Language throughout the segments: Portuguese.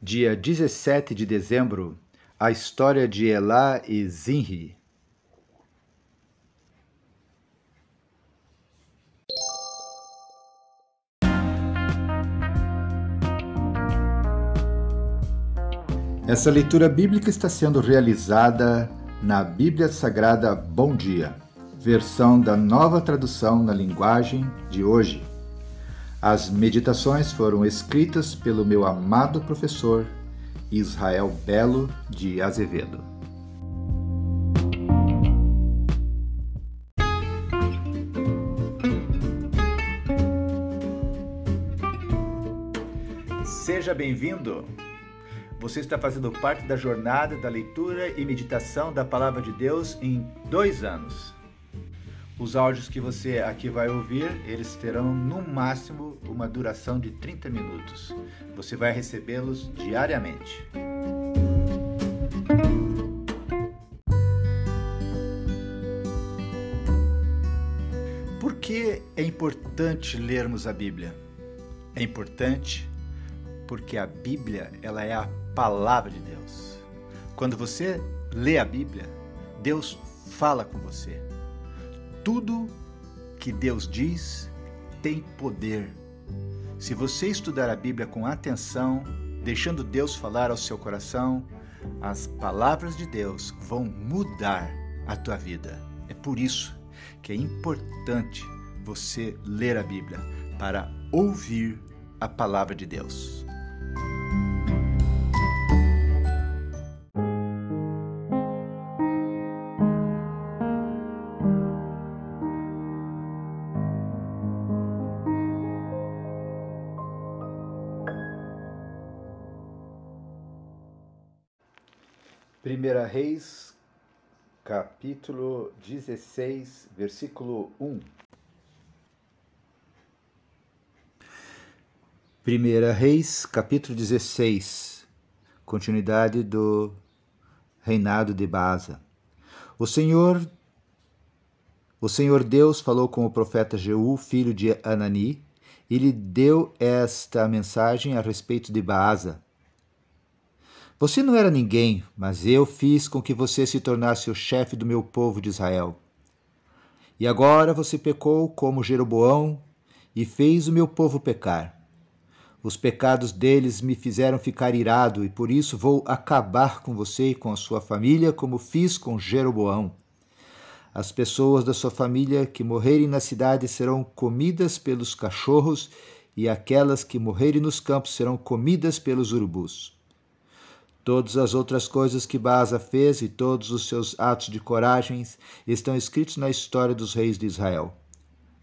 Dia 17 de dezembro, a história de Elá e Zinri. Essa leitura bíblica está sendo realizada na Bíblia Sagrada Bom Dia, versão da nova tradução na linguagem de hoje. As meditações foram escritas pelo meu amado professor Israel Belo de Azevedo. Seja bem-vindo! Você está fazendo parte da jornada da leitura e meditação da Palavra de Deus em dois anos. Os áudios que você aqui vai ouvir, eles terão no máximo uma duração de 30 minutos. Você vai recebê-los diariamente. Por que é importante lermos a Bíblia? É importante porque a Bíblia, ela é a palavra de Deus. Quando você lê a Bíblia, Deus fala com você. Tudo que Deus diz tem poder. Se você estudar a Bíblia com atenção, deixando Deus falar ao seu coração, as palavras de Deus vão mudar a tua vida. É por isso que é importante você ler a Bíblia para ouvir a palavra de Deus. Reis, capítulo 16, versículo 1. Primeira Reis, capítulo 16, continuidade do reinado de Baza. O Senhor o Senhor Deus falou com o profeta Jeú, filho de Anani, e lhe deu esta mensagem a respeito de Baasa você não era ninguém, mas eu fiz com que você se tornasse o chefe do meu povo de Israel. E agora você pecou como Jeroboão e fez o meu povo pecar. Os pecados deles me fizeram ficar irado e por isso vou acabar com você e com a sua família, como fiz com Jeroboão. As pessoas da sua família que morrerem na cidade serão comidas pelos cachorros, e aquelas que morrerem nos campos serão comidas pelos urubus. Todas as outras coisas que Baasa fez e todos os seus atos de coragens estão escritos na história dos reis de Israel.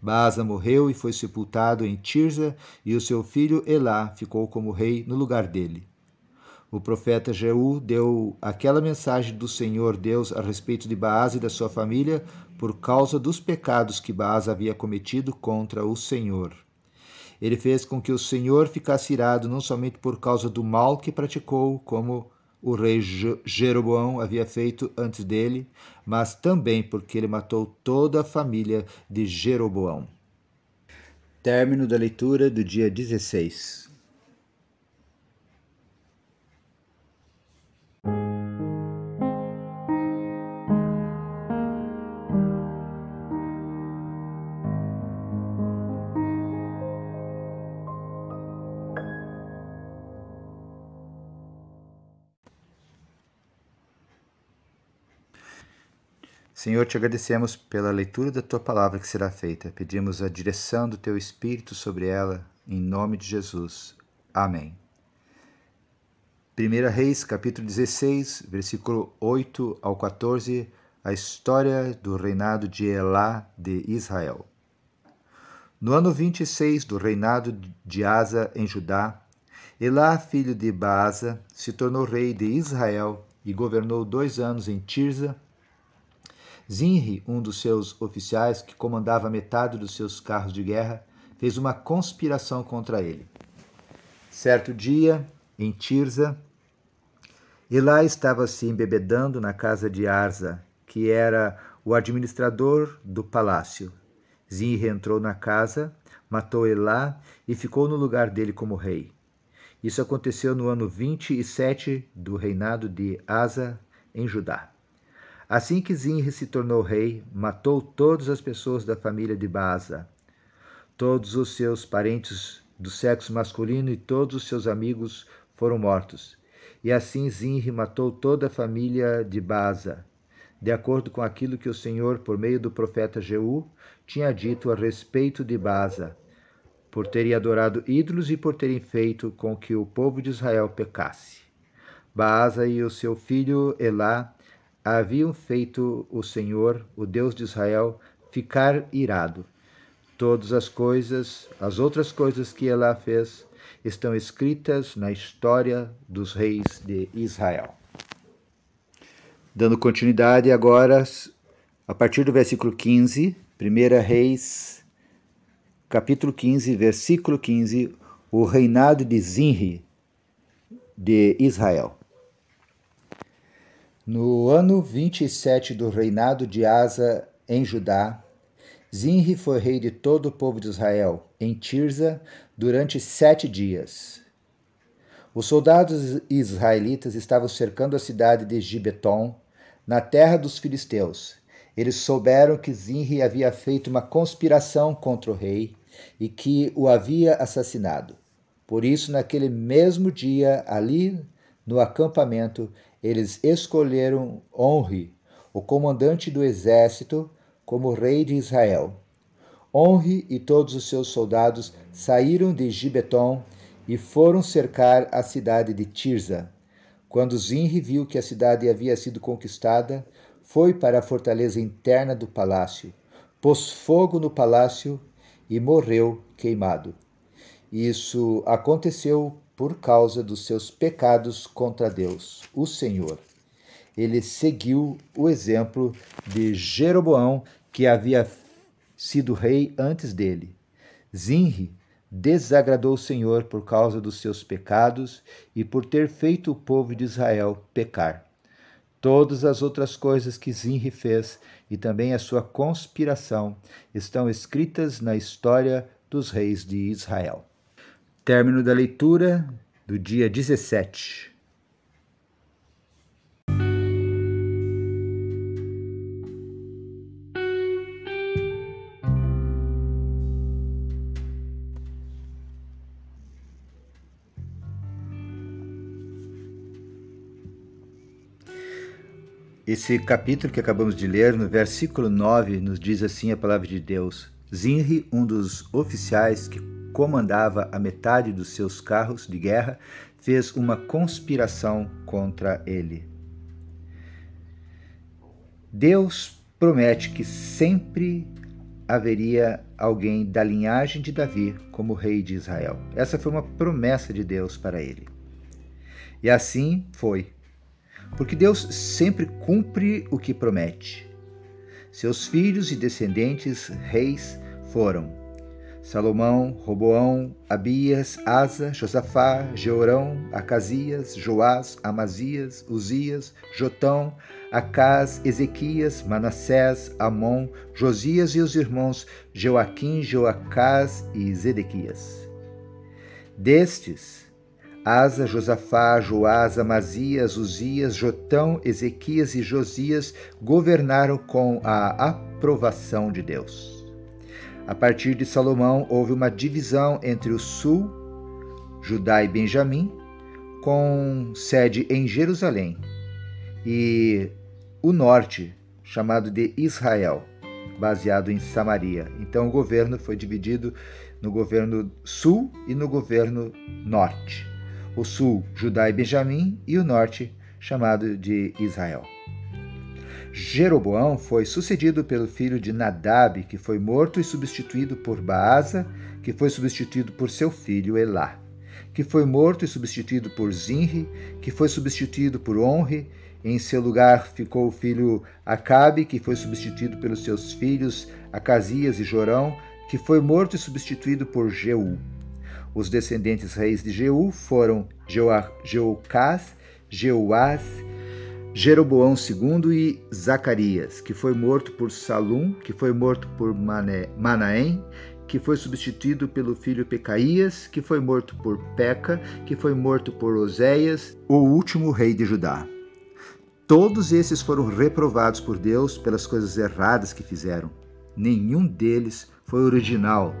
Baasa morreu e foi sepultado em Tirza, e o seu filho Elá ficou como rei no lugar dele. O profeta Jeú deu aquela mensagem do Senhor Deus a respeito de Baasa e da sua família por causa dos pecados que Baasa havia cometido contra o Senhor. Ele fez com que o Senhor ficasse irado não somente por causa do mal que praticou, como o rei Jeroboão havia feito antes dele, mas também porque ele matou toda a família de Jeroboão. Término da leitura do dia 16. Senhor, te agradecemos pela leitura da tua palavra que será feita. Pedimos a direção do teu Espírito sobre ela, em nome de Jesus. Amém. 1 Reis, capítulo 16, versículo 8 ao 14, a história do reinado de Elá de Israel. No ano 26 do reinado de Asa em Judá, Elá, filho de Baasa, se tornou rei de Israel e governou dois anos em Tirza, Zinri, um dos seus oficiais, que comandava metade dos seus carros de guerra, fez uma conspiração contra ele. Certo dia, em Tirza, Elá estava se embebedando na casa de Arza, que era o administrador do palácio. Zinri entrou na casa, matou Elá e ficou no lugar dele como rei. Isso aconteceu no ano 27 do reinado de Asa em Judá. Assim que Zinri se tornou rei, matou todas as pessoas da família de Baasa, todos os seus parentes do sexo masculino e todos os seus amigos foram mortos. E assim Zinri matou toda a família de Baasa, de acordo com aquilo que o Senhor, por meio do profeta Jeú, tinha dito a respeito de Baasa, por terem adorado ídolos e por terem feito com que o povo de Israel pecasse. Baasa e o seu filho Elá haviam feito o Senhor, o Deus de Israel, ficar irado. Todas as coisas, as outras coisas que Elá fez, estão escritas na história dos reis de Israel. Dando continuidade agora, a partir do versículo 15, 1 Reis, capítulo 15, versículo 15, o reinado de Zinri de Israel. No ano 27 do reinado de Asa em Judá, Zinri foi rei de todo o povo de Israel, em Tirza, durante sete dias. Os soldados israelitas estavam cercando a cidade de Gibeton, na terra dos filisteus, eles souberam que Zinri havia feito uma conspiração contra o rei e que o havia assassinado. Por isso, naquele mesmo dia, ali no acampamento, eles escolheram Honre, o comandante do exército, como rei de Israel. Honre e todos os seus soldados saíram de Gibeton e foram cercar a cidade de Tirza. Quando Zinri viu que a cidade havia sido conquistada, foi para a fortaleza interna do palácio, pôs fogo no palácio e morreu queimado. Isso aconteceu por causa dos seus pecados contra Deus, o Senhor. Ele seguiu o exemplo de Jeroboão, que havia sido rei antes dele. Zinri desagradou o Senhor por causa dos seus pecados e por ter feito o povo de Israel pecar. Todas as outras coisas que Zinri fez e também a sua conspiração estão escritas na história dos reis de Israel. Término da leitura do dia 17. Esse capítulo que acabamos de ler, no versículo 9, nos diz assim a palavra de Deus: Zinri, um dos oficiais que comandava a metade dos seus carros de guerra, fez uma conspiração contra ele. Deus promete que sempre haveria alguém da linhagem de Davi como rei de Israel. Essa foi uma promessa de Deus para ele. E assim foi porque Deus sempre cumpre o que promete. Seus filhos e descendentes reis foram Salomão, Roboão, Abias, Asa, Josafá, Jeorão, Acasias, Joás, Amazias, Uzias, Jotão, Acás, Ezequias, Manassés, Amon, Josias e os irmãos Joaquim, Joacás e Zedequias. Destes, Asa, Josafá, Joás, Amazias, Uzias, Jotão, Ezequias e Josias governaram com a aprovação de Deus. A partir de Salomão, houve uma divisão entre o sul, Judá e Benjamim, com sede em Jerusalém, e o norte, chamado de Israel, baseado em Samaria. Então o governo foi dividido no governo sul e no governo norte o sul, Judá e Benjamim, e o norte, chamado de Israel. Jeroboão foi sucedido pelo filho de Nadab, que foi morto e substituído por Baasa, que foi substituído por seu filho Elá, que foi morto e substituído por Zinri, que foi substituído por Onre, em seu lugar ficou o filho Acabe, que foi substituído pelos seus filhos Acasias e Jorão, que foi morto e substituído por Jeú. Os descendentes reis de Jeú foram Jeocás, Jeoás, Jeroboão II e Zacarias, que foi morto por Salum, que foi morto por Mané, Manaém, que foi substituído pelo filho Pecaías, que foi morto por Peca, que foi morto por Oséias, o último rei de Judá. Todos esses foram reprovados por Deus pelas coisas erradas que fizeram. Nenhum deles foi original.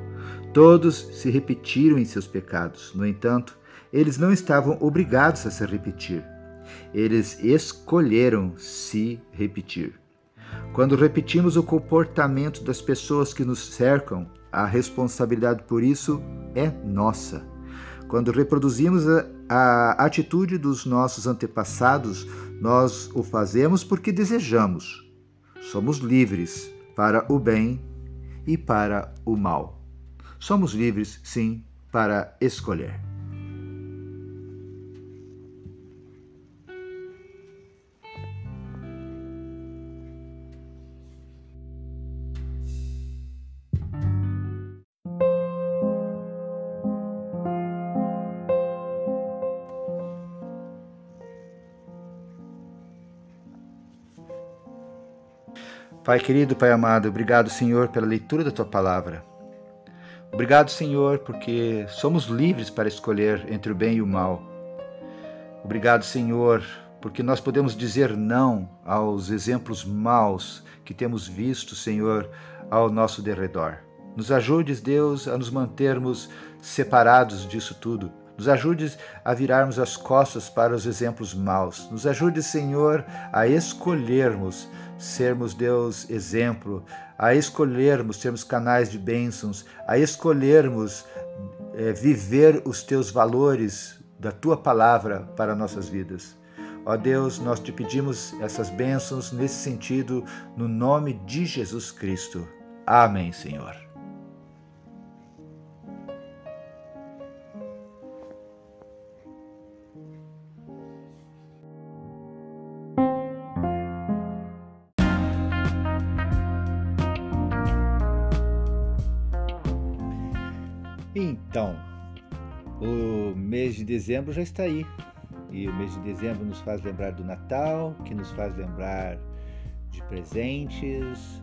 Todos se repetiram em seus pecados. No entanto, eles não estavam obrigados a se repetir. Eles escolheram se repetir. Quando repetimos o comportamento das pessoas que nos cercam, a responsabilidade por isso é nossa. Quando reproduzimos a, a atitude dos nossos antepassados, nós o fazemos porque desejamos. Somos livres para o bem e para o mal. Somos livres, sim, para escolher. Pai querido, Pai amado, obrigado, Senhor, pela leitura da tua palavra. Obrigado, Senhor, porque somos livres para escolher entre o bem e o mal. Obrigado, Senhor, porque nós podemos dizer não aos exemplos maus que temos visto, Senhor, ao nosso derredor. Nos ajudes, Deus, a nos mantermos separados disso tudo. Nos ajudes a virarmos as costas para os exemplos maus. Nos ajude, Senhor, a escolhermos sermos Deus exemplo, a escolhermos sermos canais de bênçãos, a escolhermos é, viver os teus valores da tua palavra para nossas vidas. Ó Deus, nós te pedimos essas bênçãos nesse sentido, no nome de Jesus Cristo. Amém, Senhor. Então, o mês de dezembro já está aí. E o mês de dezembro nos faz lembrar do Natal, que nos faz lembrar de presentes,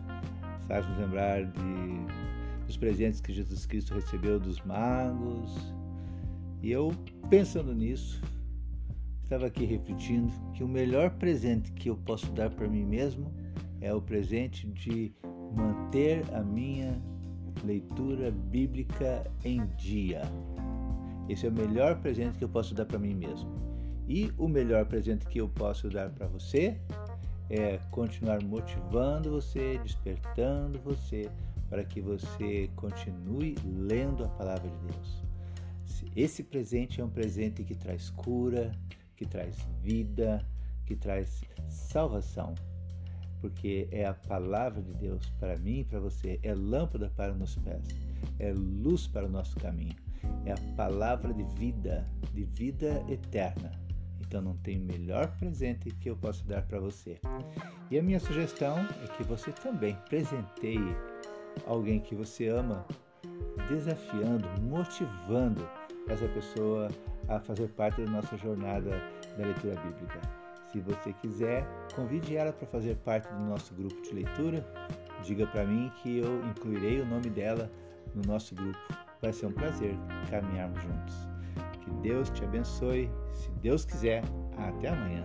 faz nos lembrar de, dos presentes que Jesus Cristo recebeu dos magos. E eu, pensando nisso, estava aqui refletindo que o melhor presente que eu posso dar para mim mesmo é o presente de manter a minha leitura bíblica em dia. Esse é o melhor presente que eu posso dar para mim mesmo. E o melhor presente que eu posso dar para você é continuar motivando você, despertando você para que você continue lendo a palavra de Deus. Esse presente é um presente que traz cura, que traz vida, que traz salvação porque é a palavra de Deus para mim e para você, é lâmpada para os pés, é luz para o nosso caminho, é a palavra de vida, de vida eterna. Então não tem melhor presente que eu posso dar para você. E a minha sugestão é que você também presenteie alguém que você ama, desafiando, motivando essa pessoa a fazer parte da nossa jornada da leitura bíblica. Se você quiser, convide ela para fazer parte do nosso grupo de leitura. Diga para mim que eu incluirei o nome dela no nosso grupo. Vai ser um prazer caminharmos juntos. Que Deus te abençoe. Se Deus quiser, até amanhã.